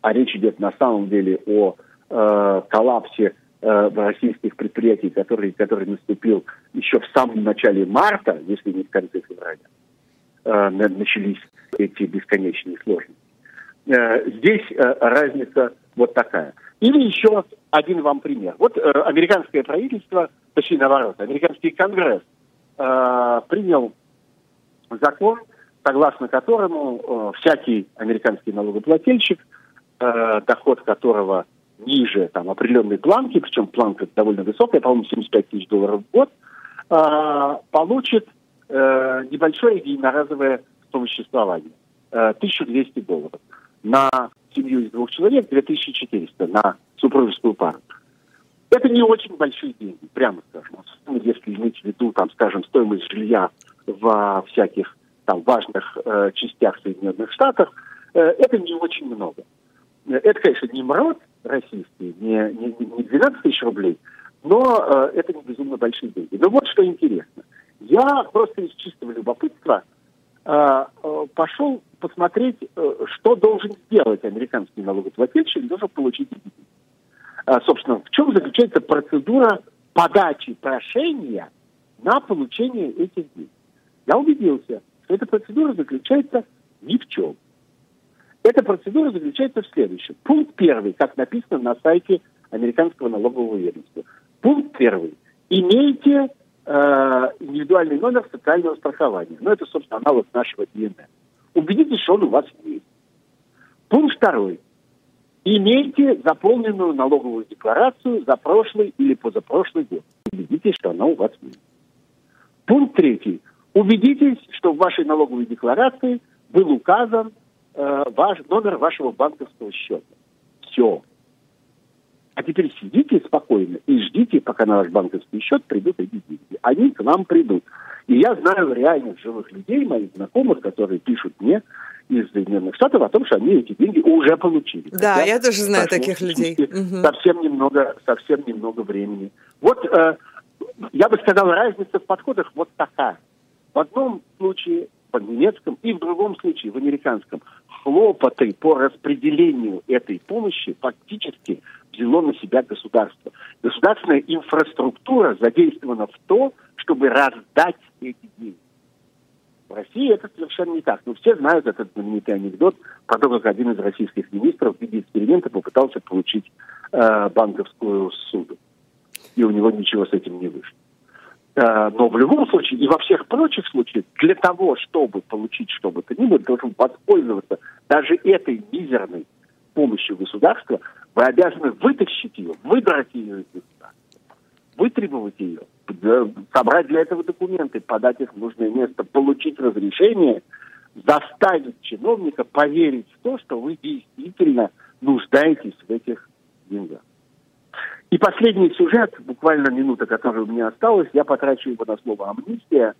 а речь идет на самом деле о коллапсе российских предприятий, который, который наступил еще в самом начале марта, если не в конце февраля, начались эти бесконечные сложности. Здесь разница вот такая. Или еще один вам пример. Вот э, американское правительство, точнее наоборот, американский конгресс э, принял закон, согласно которому э, всякий американский налогоплательщик, э, доход которого ниже там, определенной планки, причем планка довольно высокая, по-моему, 75 тысяч долларов в год, э, получит э, небольшое единоразовое существование. Э, 1200 долларов. На семью из двух человек 2400 на супружескую пару. Это не очень большие деньги, прямо скажем. Если иметь в виду, там, скажем, стоимость жилья во всяких там важных э, частях Соединенных Штатов, э, это не очень много. Это, конечно, не МРОД российский, не, не, не 12 тысяч рублей, но э, это не безумно большие деньги. Но вот что интересно. Я просто из чистого любопытства э, э, пошел посмотреть, э, что должен сделать американский налогоплательщик, должен получить деньги. Э, собственно, в чем заключается процедура подачи прошения на получение этих денег я убедился, что эта процедура заключается ни в чем. Эта процедура заключается в следующем. Пункт первый, как написано на сайте американского налогового ведомства. Пункт первый. Имейте э, индивидуальный номер социального страхования. Ну, это, собственно, аналог нашего ДНР. Убедитесь, что он у вас есть. Пункт второй. Имейте заполненную налоговую декларацию за прошлый или позапрошлый год. Убедитесь, что она у вас есть. Пункт третий. Убедитесь, что в вашей налоговой декларации был указан э, ваш, номер вашего банковского счета. Все. А теперь сидите спокойно и ждите, пока на ваш банковский счет придут эти деньги. Они к вам придут. И я знаю реальных живых людей, моих знакомых, которые пишут мне из Соединенных Штатов о том, что они эти деньги уже получили. Да, Хотя я тоже знаю таких людей. Совсем немного, совсем немного времени. Вот э, я бы сказал, разница в подходах вот такая. В одном случае по немецком и в другом случае в американском хлопоты по распределению этой помощи фактически взяло на себя государство. Государственная инфраструктура задействована в то, чтобы раздать эти деньги. В России это совершенно не так. Но все знают этот знаменитый анекдот про то, как один из российских министров в виде эксперимента попытался получить э, банковскую суду. И у него ничего с этим не вышло. Э, но в любом случае и во всех прочих случаях для того, чтобы получить что бы то ни было, чтобы воспользоваться даже этой мизерной помощью государства, вы обязаны вытащить ее, выдрать ее из государства, вытребовать ее, собрать для этого документы, подать их в нужное место, получить разрешение, заставить чиновника поверить в то, что вы действительно нуждаетесь в этих деньгах. И последний сюжет, буквально минута, которая у меня осталась, я потрачу его на слово «амнистия».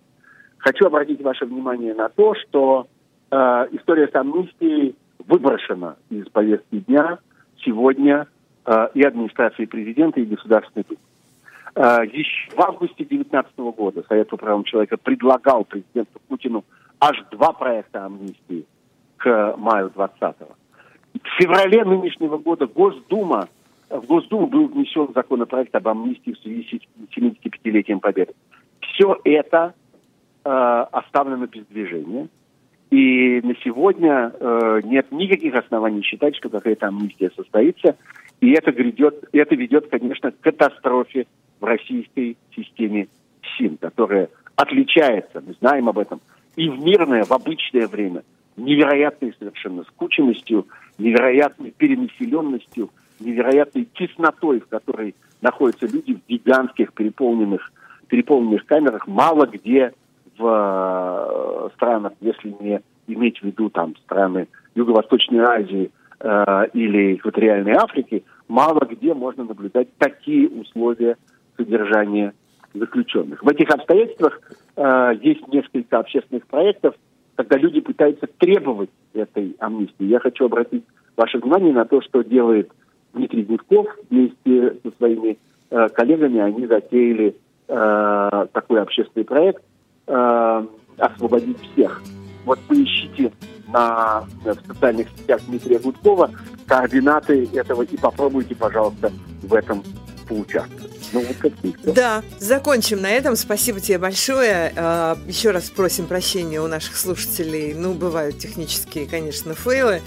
Хочу обратить ваше внимание на то, что э, история с амнистией выброшена из повестки дня сегодня э, и администрации президента, и Государственной Думы. Э, еще в августе 2019 года Совет по правам человека предлагал президенту Путину аж два проекта амнистии к маю 2020-го. В феврале нынешнего года Госдума в Госдуму был внесен законопроект об амнистии в связи с 75-летием Победы. Все это э, оставлено без движения. И на сегодня э, нет никаких оснований считать, что какая-то амнистия состоится. И это, грядет, это ведет, конечно, к катастрофе в российской системе СИН, которая отличается, мы знаем об этом, и в мирное, в обычное время, невероятной совершенно скученностью, невероятной перенаселенностью – невероятной теснотой, в которой находятся люди в гигантских переполненных, переполненных камерах, мало где в э, странах, если не иметь в виду там страны Юго-Восточной Азии э, или Экваториальной Африки, мало где можно наблюдать такие условия содержания заключенных. В этих обстоятельствах э, есть несколько общественных проектов, когда люди пытаются требовать этой амнистии. Я хочу обратить ваше внимание на то, что делает Дмитрий Гудков вместе со своими э, коллегами, они затеяли э, такой общественный проект э, «Освободить всех». Вот поищите на, в социальных сетях Дмитрия Гудкова координаты этого и попробуйте, пожалуйста, в этом поучаствовать. Ну, вот какие-то. Да, закончим на этом. Спасибо тебе большое. А, еще раз просим прощения у наших слушателей. Ну, бывают технические, конечно, фейлы.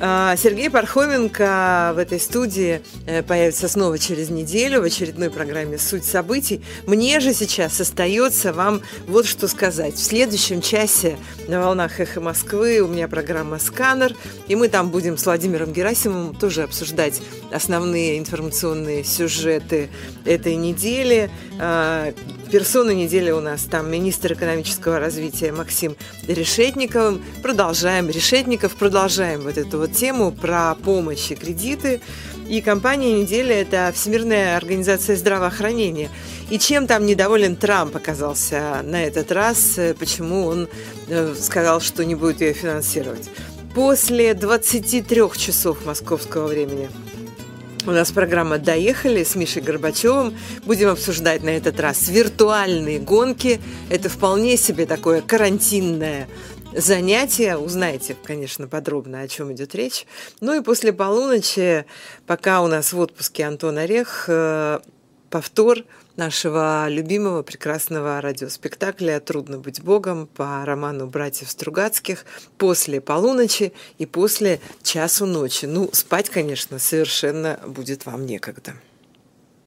А, Сергей Пархоменко в этой студии э, появится снова через неделю в очередной программе «Суть событий». Мне же сейчас остается вам вот что сказать. В следующем часе на волнах «Эхо Москвы» у меня программа «Сканер», и мы там будем с Владимиром Герасимовым тоже обсуждать основные информационные сюжеты этой этой недели. А, персона недели у нас там министр экономического развития Максим Решетников. Продолжаем, Решетников, продолжаем вот эту вот тему про помощь и кредиты. И компания недели – это Всемирная организация здравоохранения. И чем там недоволен Трамп оказался на этот раз, почему он э, сказал, что не будет ее финансировать. После 23 часов московского времени – у нас программа «Доехали» с Мишей Горбачевым. Будем обсуждать на этот раз виртуальные гонки. Это вполне себе такое карантинное занятие. Узнаете, конечно, подробно, о чем идет речь. Ну и после полуночи, пока у нас в отпуске Антон Орех, э, повтор нашего любимого прекрасного радиоспектакля «Трудно быть Богом» по роману братьев Стругацких после полуночи и после часу ночи. Ну, спать, конечно, совершенно будет вам некогда.